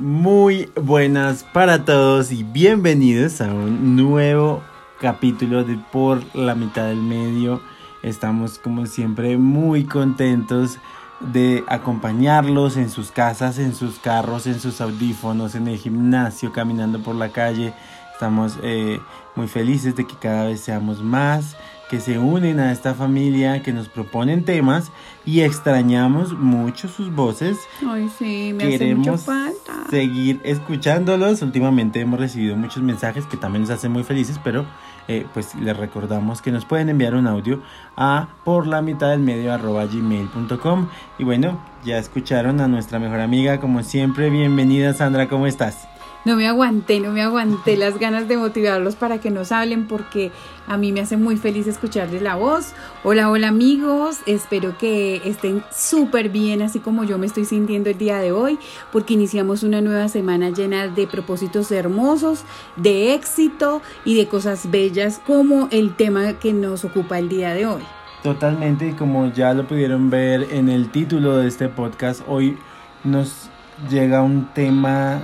Muy buenas para todos y bienvenidos a un nuevo capítulo de Por la mitad del medio. Estamos como siempre muy contentos de acompañarlos en sus casas, en sus carros, en sus audífonos, en el gimnasio, caminando por la calle. Estamos eh, muy felices de que cada vez seamos más que se unen a esta familia, que nos proponen temas y extrañamos mucho sus voces. Ay, sí, me Queremos hace mucho falta. seguir escuchándolos. Últimamente hemos recibido muchos mensajes que también nos hacen muy felices, pero eh, pues les recordamos que nos pueden enviar un audio a por la mitad del medio arroba gmail.com. Y bueno, ya escucharon a nuestra mejor amiga, como siempre. Bienvenida Sandra, ¿cómo estás? No me aguanté, no me aguanté las ganas de motivarlos para que nos hablen porque a mí me hace muy feliz escucharles la voz. Hola, hola amigos, espero que estén súper bien así como yo me estoy sintiendo el día de hoy porque iniciamos una nueva semana llena de propósitos hermosos, de éxito y de cosas bellas como el tema que nos ocupa el día de hoy. Totalmente y como ya lo pudieron ver en el título de este podcast, hoy nos llega un tema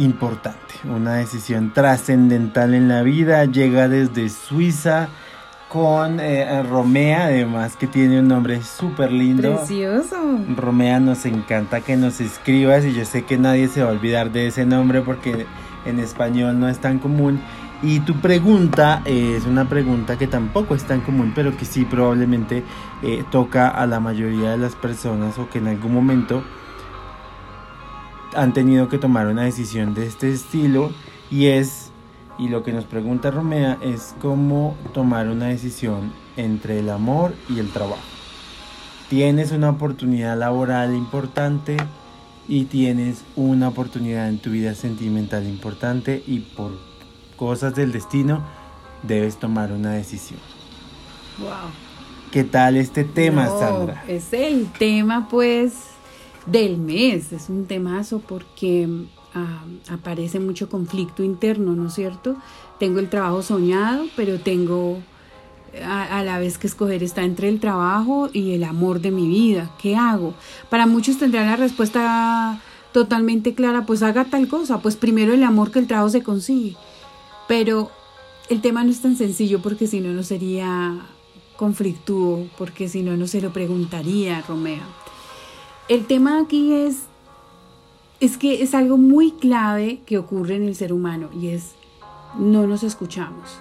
importante, una decisión trascendental en la vida. Llega desde Suiza con eh, Romea, además que tiene un nombre súper lindo. Precioso. Romea, nos encanta que nos escribas y yo sé que nadie se va a olvidar de ese nombre porque en español no es tan común. Y tu pregunta es una pregunta que tampoco es tan común, pero que sí probablemente eh, toca a la mayoría de las personas o que en algún momento han tenido que tomar una decisión de este estilo y es, y lo que nos pregunta Romea es cómo tomar una decisión entre el amor y el trabajo. Tienes una oportunidad laboral importante y tienes una oportunidad en tu vida sentimental importante y por cosas del destino debes tomar una decisión. Wow. ¿Qué tal este tema, Sandra? Es el tema, pues, del mes. Es un temazo porque ah, aparece mucho conflicto interno, ¿no es cierto? Tengo el trabajo soñado, pero tengo a, la vez que escoger está entre el trabajo y el amor de mi vida. ¿Qué hago? Para muchos tendrán la respuesta totalmente clara, pues haga tal cosa, pues primero el amor que el trabajo se consigue. Pero el tema no es tan sencillo porque si no, no sería conflictuo, porque si no, no se lo preguntaría Romeo. El tema aquí es, es que es algo muy clave que ocurre en el ser humano y es no nos escuchamos.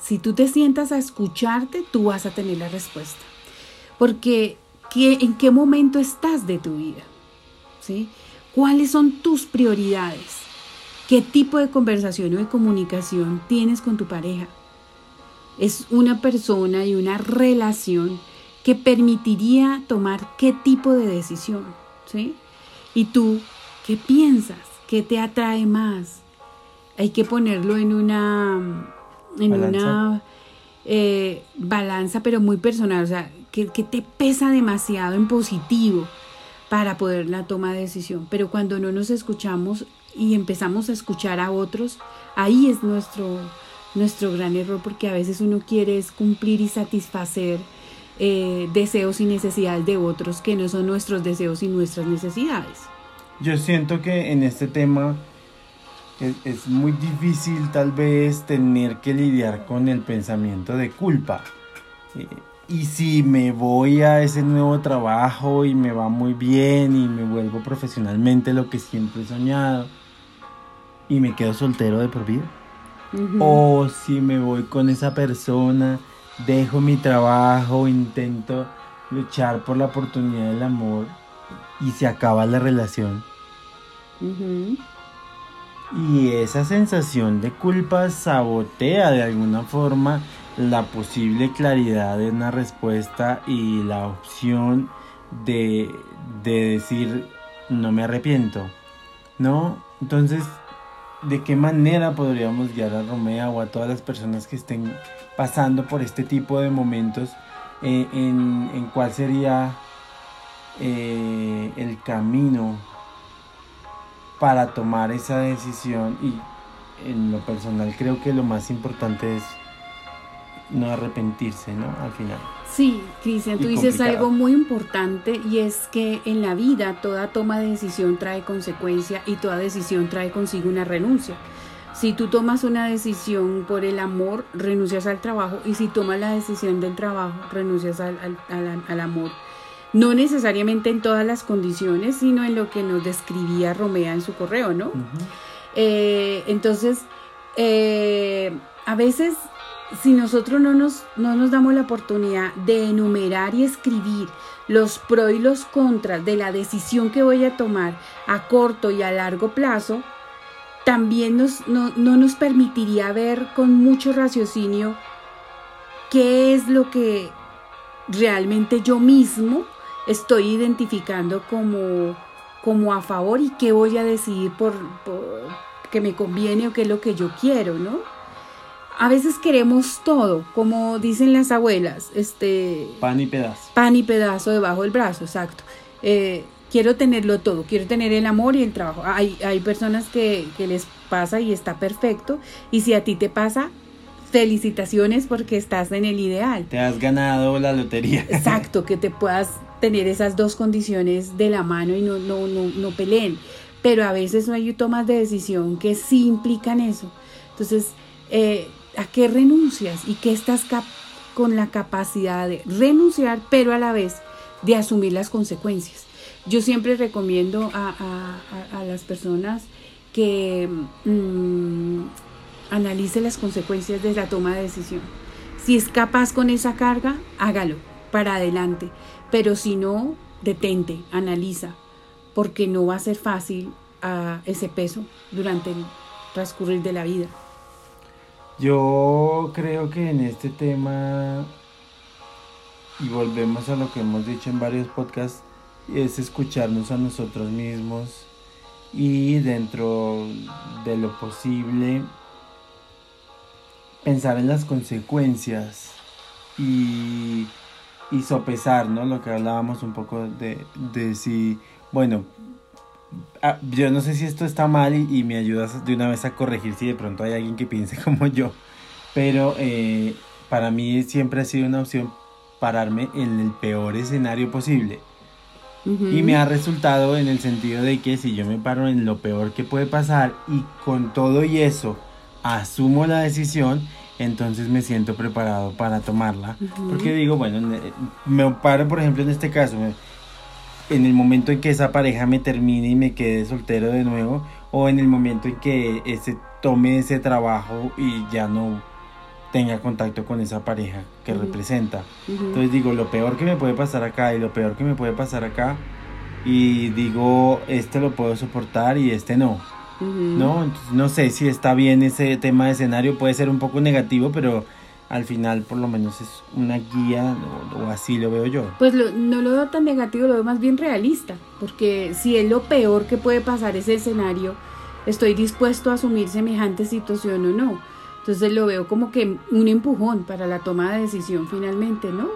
Si tú te sientas a escucharte, tú vas a tener la respuesta. Porque ¿en qué momento estás de tu vida? ¿Sí? ¿Cuáles son tus prioridades? ¿Qué tipo de conversación o de comunicación tienes con tu pareja? Es una persona y una relación que permitiría tomar qué tipo de decisión, ¿sí? Y tú, ¿qué piensas? ¿Qué te atrae más? Hay que ponerlo en una, en balanza. una eh, balanza, pero muy personal, o sea, que, que te pesa demasiado en positivo para poder la toma de decisión. Pero cuando no nos escuchamos y empezamos a escuchar a otros, ahí es nuestro, nuestro gran error, porque a veces uno quiere es cumplir y satisfacer eh, deseos y necesidades de otros que no son nuestros deseos y nuestras necesidades. Yo siento que en este tema es, muy difícil tal vez tener que lidiar con el pensamiento de culpa. Eh, y si me voy a ese nuevo trabajo y me va muy bien y me vuelvo profesionalmente lo que siempre he soñado y me quedo soltero de por vida. O si me voy con esa persona dejo mi trabajo, intento luchar por la oportunidad del amor y se acaba la relación. Y esa sensación de culpa sabotea de alguna forma la posible claridad de una respuesta y la opción de, de decir no me arrepiento. ¿No? Entonces de qué manera podríamos guiar a Romea o a todas las personas que estén pasando por este tipo de momentos, eh, en, cuál sería eh, el camino para tomar esa decisión y en lo personal creo que lo más importante es no arrepentirse, ¿no? Al final. Sí, Cristian, tú dices algo muy importante y es que en la vida toda toma de decisión trae consecuencia y toda decisión trae consigo una renuncia. Si tú tomas una decisión por el amor, renuncias al trabajo y si tomas la decisión del trabajo, renuncias al, al, amor. No necesariamente en todas las condiciones, sino en lo que nos describía Romea en su correo, ¿no? Eh, entonces, eh, a veces si nosotros no nos, no nos damos la oportunidad de enumerar y escribir los pros y los contras de la decisión que voy a tomar a corto y a largo plazo, también nos, no, no nos permitiría ver con mucho raciocinio qué es lo que realmente yo mismo estoy identificando como, como a favor y qué voy a decidir por, por que me conviene o qué es lo que yo quiero, ¿no? A veces queremos todo, como dicen las abuelas, este... Pan y pedazo. Pan y pedazo debajo del brazo, exacto. Eh, quiero tenerlo todo, quiero tener el amor y el trabajo. Hay, hay personas que, que les pasa y está perfecto, y si a ti te pasa, felicitaciones porque estás en el ideal. Te has ganado la lotería. Exacto, que te puedas tener esas dos condiciones de la mano y no, no, no, no peleen. Pero a veces no hay tomas de decisión que sí implican eso. Entonces, eh, ¿A qué renuncias y qué estás con la capacidad de renunciar, pero a la vez de asumir las consecuencias? Yo siempre recomiendo a, las personas que mm, analice las consecuencias de la toma de decisión. Si es capaz con esa carga, hágalo para adelante. Pero si no, detente, analiza, porque no va a ser fácil a ese peso durante el transcurrir de la vida. Yo creo que en este tema, y volvemos a lo que hemos dicho en varios podcasts, es escucharnos a nosotros mismos y dentro de lo posible pensar en las consecuencias y, y sopesar, ¿no? Lo que hablábamos un poco de, de si, bueno, Ah, yo no sé si esto está mal y, me ayudas de una vez a corregir si de pronto hay alguien que piense como yo. Pero eh, para mí siempre ha sido una opción pararme en el peor escenario posible. Y me ha resultado en el sentido de que si yo me paro en lo peor que puede pasar y con todo y eso asumo la decisión, entonces me siento preparado para tomarla. Porque digo, bueno, me paro, por ejemplo, en este caso, en el momento en que esa pareja me termine y me quede soltero de nuevo, o en el momento en que ese tome ese trabajo y ya no tenga contacto con esa pareja que representa. Entonces digo, lo peor que me puede pasar acá y lo peor que me puede pasar acá, y digo, este lo puedo soportar y este no. ¿No? no sé si está bien ese tema de escenario, puede ser un poco negativo, pero al final por lo menos es una guía o, así lo veo yo. Pues no lo veo tan negativo, lo veo más bien realista, porque si es lo peor que puede pasar ese escenario, estoy dispuesto a asumir semejante situación o no. Entonces lo veo como que un empujón para la toma de decisión finalmente, ¿no?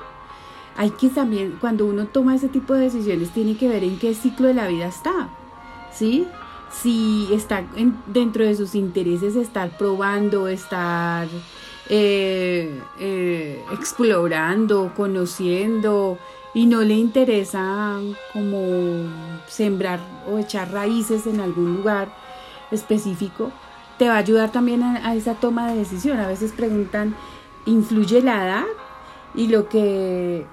Hay que también, cuando uno toma ese tipo de decisiones, tiene que ver en qué ciclo de la vida está, ¿sí? Si está dentro de sus intereses estar probando, estar eh, eh, explorando, conociendo y no le interesa como sembrar o echar raíces en algún lugar específico, te va a ayudar también a, esa toma de decisión. A veces preguntan, ¿influye la edad? Y lo que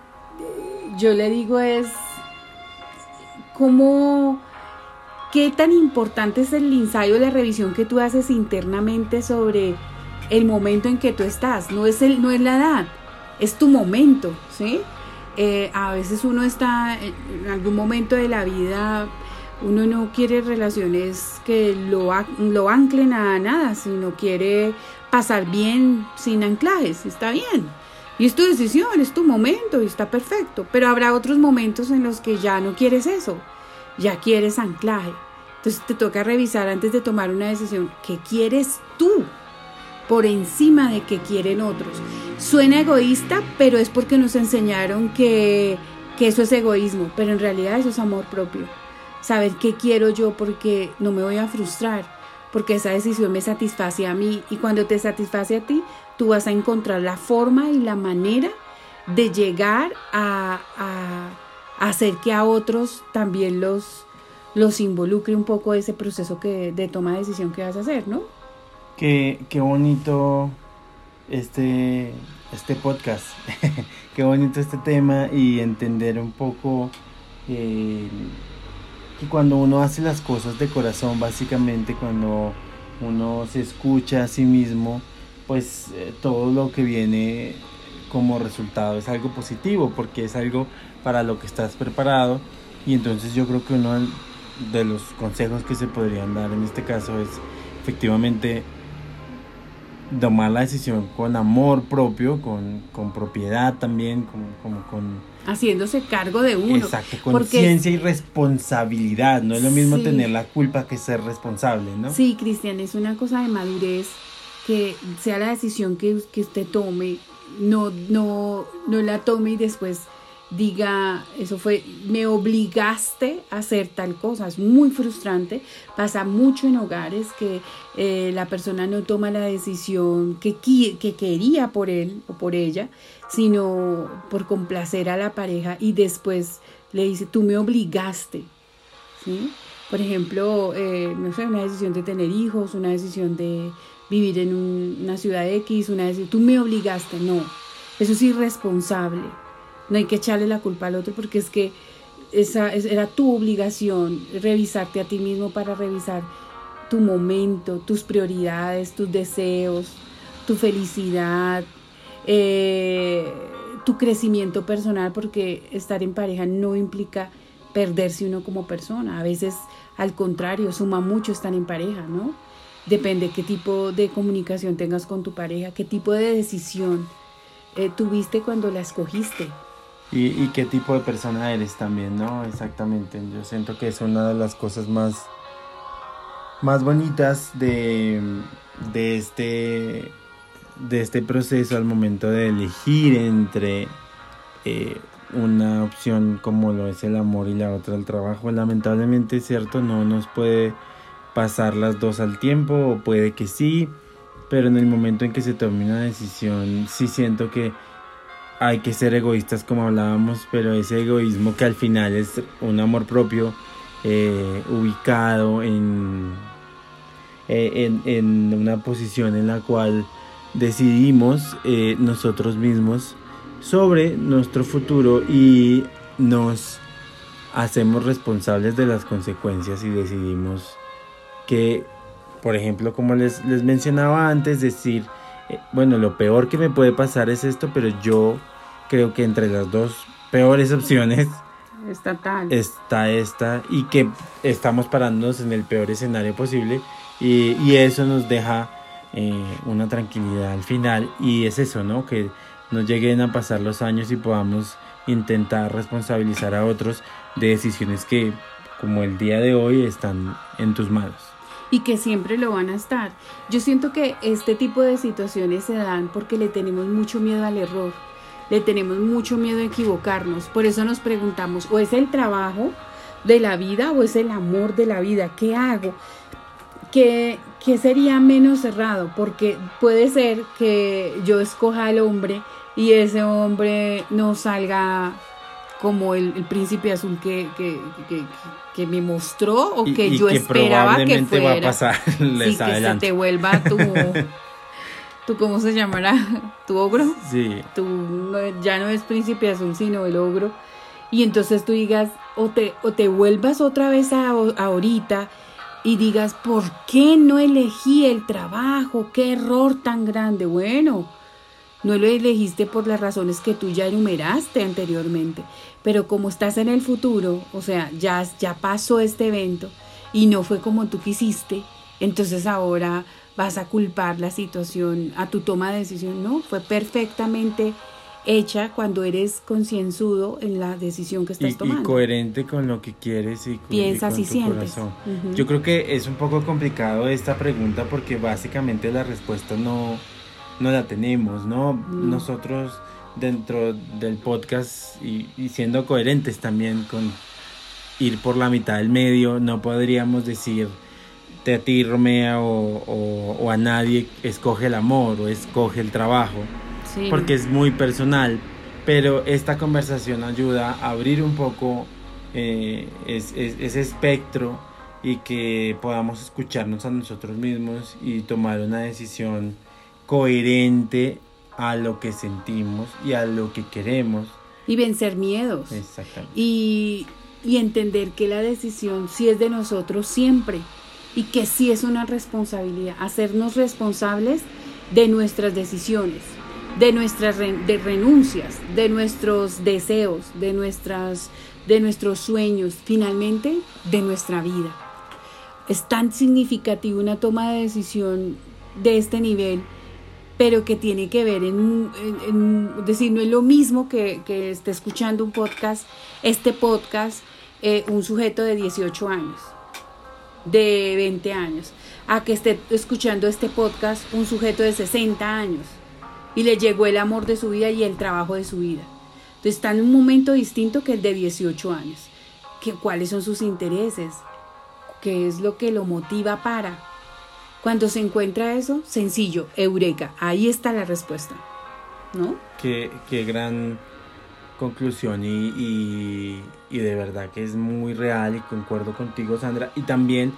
yo le digo es, ¿cómo, qué tan importante es el ensayo, la revisión que tú haces internamente sobre el momento en que tú estás, no es, el, no es la edad, es tu momento, ¿sí? Eh, a veces uno está en algún momento de la vida, uno no quiere relaciones que lo, lo anclen a nada, sino quiere pasar bien sin anclajes, está bien. Y es tu decisión, es tu momento y está perfecto. Pero habrá otros momentos en los que ya no quieres eso, ya quieres anclaje. Entonces te toca revisar antes de tomar una decisión qué quieres tú por encima de que quieren otros. Suena egoísta, pero es porque nos enseñaron que, eso es egoísmo, pero en realidad eso es amor propio. Saber qué quiero yo porque no me voy a frustrar, porque esa decisión me satisface a mí y cuando te satisface a ti, tú vas a encontrar la forma y la manera de llegar a, hacer que a otros también los, los involucre un poco ese proceso que, de toma de decisión que vas a hacer, ¿no? Qué, qué bonito este, este podcast, qué bonito este tema y entender un poco eh, que cuando uno hace las cosas de corazón, básicamente cuando uno se escucha a sí mismo, pues eh, todo lo que viene como resultado es algo positivo porque es algo para lo que estás preparado. Y entonces yo creo que uno de los consejos que se podrían dar en este caso es efectivamente tomar la decisión con amor propio, con, con propiedad también, como, con... Haciéndose cargo de uno. Exacto, conciencia y responsabilidad. No es lo mismo tener la culpa que ser responsable, ¿no? Sí, Cristian, es una cosa de madurez que sea la decisión que, que usted tome, no, no, no la tome y después diga, eso fue, me obligaste a hacer tal cosa. Es muy frustrante. Pasa mucho en hogares que eh, la persona no toma la decisión que, que quería por él o por ella, sino por complacer a la pareja y después le dice, tú me obligaste. ¿Sí? Por ejemplo, eh, no sé, una decisión de tener hijos, una decisión de vivir en una ciudad X, una decisión, tú me obligaste, no. Eso es irresponsable no hay que echarle la culpa al otro porque es que esa era tu obligación, revisarte a ti mismo para revisar tu momento, tus prioridades, tus deseos, tu felicidad, eh, tu crecimiento personal, porque estar en pareja no implica perderse uno como persona. A veces, al contrario, suma mucho estar en pareja, ¿no? Depende qué tipo de comunicación tengas con tu pareja, qué tipo de decisión eh, tuviste cuando la escogiste. Y, qué tipo de persona eres también, ¿no? Exactamente. Yo siento que es una de las cosas más, más bonitas de, de, este, de este proceso al momento de elegir entre eh, una opción como lo es el amor y la otra el trabajo. Lamentablemente, cierto, no nos puede pasar las dos al tiempo, o puede que sí, pero en el momento en que se tome una decisión, sí siento que hay que ser egoístas como hablábamos, pero ese egoísmo que al final es un amor propio eh, ubicado en, eh, en, en, una posición en la cual decidimos eh, nosotros mismos sobre nuestro futuro y nos hacemos responsables de las consecuencias y decidimos que, por ejemplo, como les, les mencionaba antes, decir, bueno, lo peor que me puede pasar es esto, pero yo creo que entre las dos peores opciones está, esta y que estamos parándonos en el peor escenario posible y, y eso nos deja eh, una tranquilidad al final y es eso, ¿no? Que nos lleguen a pasar los años y podamos intentar responsabilizar a otros de decisiones que como el día de hoy están en tus manos y que siempre lo van a estar. Yo siento que este tipo de situaciones se dan porque le tenemos mucho miedo al error, le tenemos mucho miedo a equivocarnos. Por eso nos preguntamos, o es el trabajo de la vida o es el amor de la vida, ¿qué hago? ¿Qué, qué sería menos cerrado? Porque puede ser que yo escoja al hombre y ese hombre no salga como el, príncipe azul que, que, que, me mostró o que yo esperaba que fuera. Va a pasar que se te vuelva tu, tu cómo se llamará, tu ogro. Sí. Tu, ya no es príncipe azul, sino el ogro. Y entonces tú digas, o te, o te vuelvas otra vez a, a ahorita y digas, ¿por qué no elegí el trabajo? ¿Qué error tan grande? Bueno, no lo elegiste por las razones que tú ya enumeraste anteriormente, pero como estás en el futuro, o sea, ya, ya pasó este evento y no fue como tú quisiste, entonces ahora vas a culpar la situación a tu toma de decisión. No, fue perfectamente hecha cuando eres concienzudo en la decisión que estás tomando. Y coherente con lo que quieres y con, Piensas y, tu corazón. Yo creo que es un poco complicado esta pregunta porque básicamente la respuesta no no la tenemos, ¿no? Nosotros dentro del podcast y, siendo coherentes también con ir por la mitad del medio, no podríamos decir te a ti, Romea, o, a nadie escoge el amor o escoge el trabajo, porque es muy personal, pero esta conversación ayuda a abrir un poco eh, ese espectro y que podamos escucharnos a nosotros mismos y tomar una decisión coherente a lo que sentimos y a lo que queremos. Y vencer miedos. Exactamente. Y, y entender que la decisión sí es de nosotros siempre y que sí es una responsabilidad, hacernos responsables de nuestras decisiones, de nuestras de renuncias, de nuestros deseos, de, nuestras, de nuestros sueños, finalmente de nuestra vida. Es tan significativo una toma de decisión de este nivel, pero que tiene que ver en, en, decir, no es lo mismo que, que esté escuchando un podcast, este podcast, eh, un sujeto de 18 años de 20 años a que esté escuchando este podcast un sujeto de 60 años y le llegó el amor de su vida y el trabajo de su vida. Entonces está en un momento distinto que el de 18 años. ¿Qué, ¿Cuáles son sus intereses? ¿Qué es lo que lo motiva para? Cuando se encuentra eso, sencillo, eureka, ahí está la respuesta. ¿No? Qué, qué gran conclusión y, y, de verdad que es muy real y concuerdo contigo Sandra y también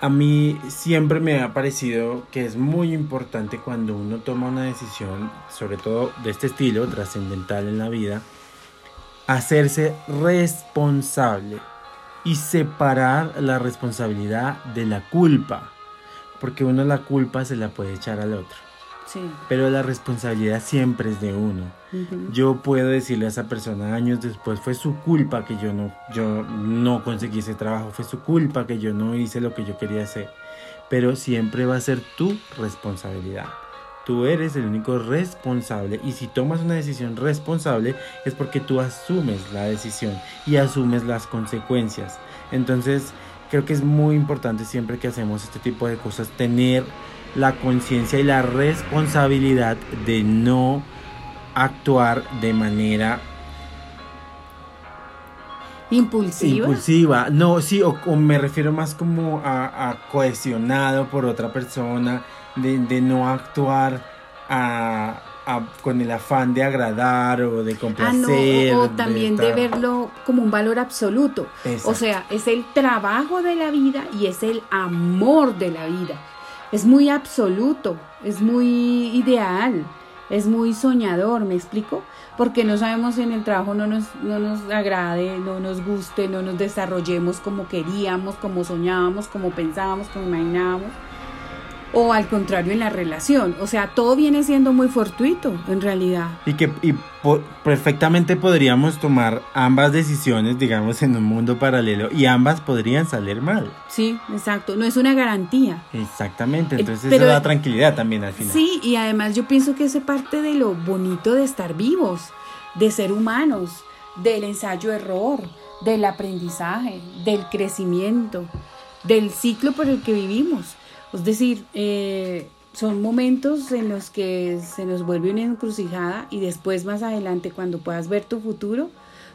a mí siempre me ha parecido que es muy importante cuando uno toma una decisión sobre todo de este estilo trascendental en la vida hacerse responsable y separar la responsabilidad de la culpa porque uno la culpa se la puede echar al otro pero la responsabilidad siempre es de uno. Yo puedo decirle a esa persona años después, fue su culpa que yo no, yo no conseguí ese trabajo, fue su culpa que yo no hice lo que yo quería hacer. Pero siempre va a ser tu responsabilidad. Tú eres el único responsable y si tomas una decisión responsable es porque tú asumes la decisión y asumes las consecuencias. Entonces, creo que es muy importante siempre que hacemos este tipo de cosas tener la conciencia y la responsabilidad de no actuar de manera impulsiva. Impulsiva, no, sí, o, me refiero más como a, cohesionado por otra persona, de, no actuar con el afán de agradar o de complacer. Ah, o, también de, verlo como un valor absoluto. O sea, es el trabajo de la vida y es el amor de la vida es muy absoluto, es muy ideal, es muy soñador, ¿me explico? Porque no sabemos si en el trabajo no nos, no nos agrade, no nos guste, no nos desarrollemos como queríamos, como soñábamos, como pensábamos, como imaginábamos o al contrario en la relación. O sea, todo viene siendo muy fortuito en realidad. Y que y perfectamente podríamos tomar ambas decisiones, digamos, en un mundo paralelo y ambas podrían salir mal. Sí, exacto. No es una garantía. Exactamente. Entonces eso da tranquilidad también al final. Sí, y además yo pienso que es parte de lo bonito de estar vivos, de ser humanos, del ensayo-error, del aprendizaje, del crecimiento, del ciclo por el que vivimos es decir, eh, son momentos en los que se nos vuelve una encrucijada y después más adelante cuando puedas ver tu futuro,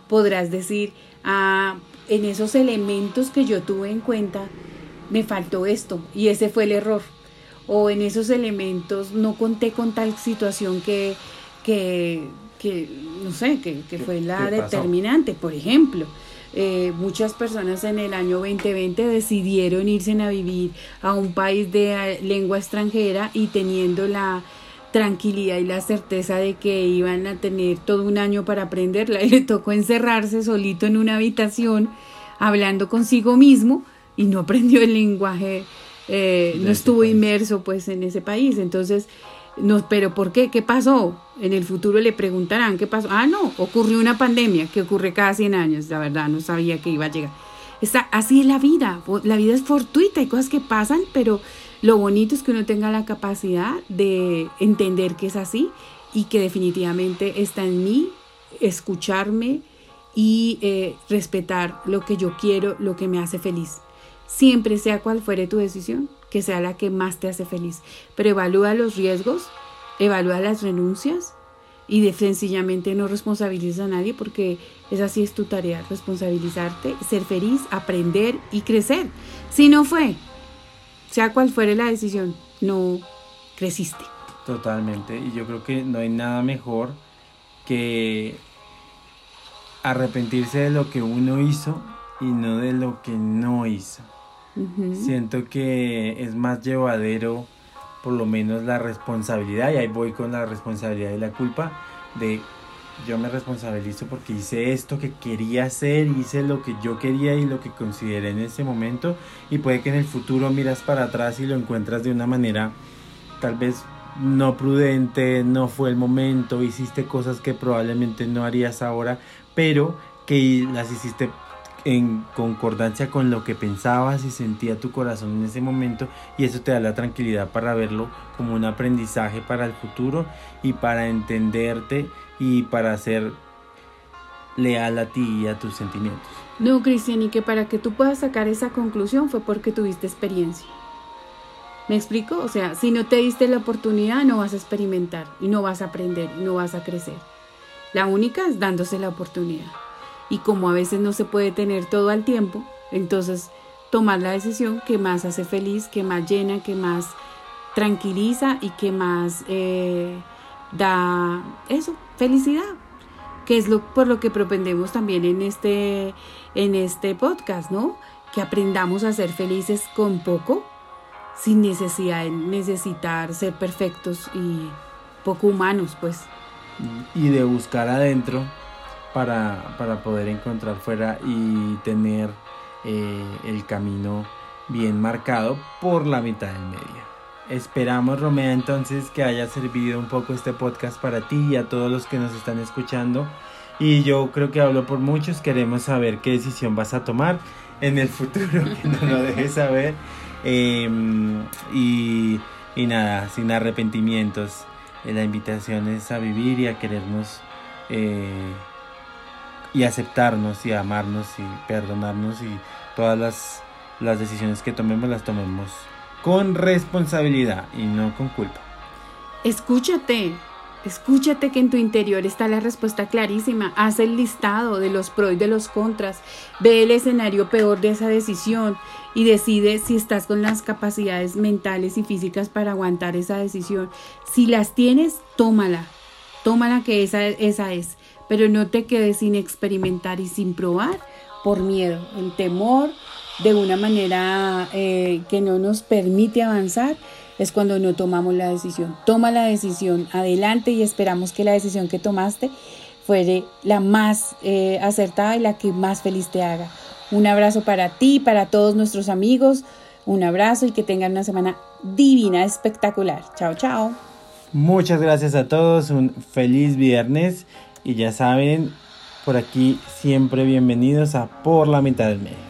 podrás decir, ah, en esos elementos que yo tuve en cuenta, me faltó esto y ese fue el error. O en esos elementos no conté con tal situación que, que, que no sé, que, que fue la determinante, por ejemplo. Eh, muchas personas en el año 2020 decidieron irse a vivir a un país de eh, lengua extranjera y teniendo la tranquilidad y la certeza de que iban a tener todo un año para aprenderla y le tocó encerrarse solito en una habitación hablando consigo mismo y no aprendió el lenguaje, eh, no estuvo inmerso pues en ese país. Entonces, no, pero ¿por qué? ¿Qué pasó? En el futuro le preguntarán qué pasó. Ah, no, ocurrió una pandemia que ocurre cada 100 años, la verdad, no sabía que iba a llegar. Está, así es la vida, la vida es fortuita, hay cosas que pasan, pero lo bonito es que uno tenga la capacidad de entender que es así y que definitivamente está en mí escucharme y eh, respetar lo que yo quiero, lo que me hace feliz. Siempre sea cual fuere tu decisión, que sea la que más te hace feliz. Pero evalúa los riesgos, evalúa las renuncias y de, sencillamente no responsabilizes a nadie porque esa así es tu tarea, responsabilizarte, ser feliz, aprender y crecer. Si no fue, sea cual fuere la decisión, no creciste. Totalmente, y yo creo que no hay nada mejor que arrepentirse de lo que uno hizo y no de lo que no hizo. Siento que es más llevadero por lo menos la responsabilidad, y ahí voy con la responsabilidad y la culpa, de yo me responsabilizo porque hice esto que quería hacer, hice lo que yo quería y lo que consideré en ese momento, y puede que en el futuro miras para atrás y lo encuentras de una manera tal vez no prudente, no fue el momento, hiciste cosas que probablemente no harías ahora, pero que las hiciste en concordancia con lo que pensabas y sentía tu corazón en ese momento y eso te da la tranquilidad para verlo como un aprendizaje para el futuro y para entenderte y para ser leal a ti y a tus sentimientos. No, Cristian, y que para que tú puedas sacar esa conclusión fue porque tuviste experiencia. ¿Me explico? O sea, si no te diste la oportunidad, no vas a experimentar y no vas a aprender no vas a crecer. La única es dándose la oportunidad. Y como a veces no se puede tener todo al tiempo, entonces tomar la decisión que más hace feliz, que más llena, que más tranquiliza y que más eh, da eso, felicidad, que es lo por lo que propendemos también en este en este podcast, ¿no? Que aprendamos a ser felices con poco, sin necesidad de necesitar ser perfectos y poco humanos, pues. Y de buscar adentro para, para poder encontrar fuera y tener eh, el camino bien marcado por la mitad del medio. Esperamos, Romea, entonces que haya servido un poco este podcast para ti y a todos los que nos están escuchando. Y yo creo que hablo por muchos, queremos saber qué decisión vas a tomar en el futuro, que no lo dejes saber. Em, y, y, nada, sin arrepentimientos. Eh, la invitación es a vivir y a querernos eh, y aceptarnos y amarnos y perdonarnos y todas las, las decisiones que tomemos las tomemos con responsabilidad y no con culpa. Escúchate, escúchate que en tu interior está la respuesta clarísima. Haz el listado de los pros y de los contras. Ve el escenario peor de esa decisión y decide si estás con las capacidades mentales y físicas para aguantar esa decisión. Si las tienes, tómala. Tómala que esa, esa es. Pero no te quedes sin experimentar y sin probar por miedo, el temor de una manera eh, que no nos permite avanzar, es cuando no tomamos la decisión. Toma la decisión adelante y esperamos que la decisión que tomaste fuere la más eh, acertada y la que más feliz te haga. Un abrazo para ti, para todos nuestros amigos. Un abrazo y que tengan una semana divina, espectacular. Chao, chao. Muchas gracias a todos. Un feliz viernes. Y ya saben, por aquí siempre bienvenidos a Por la mitad del medio.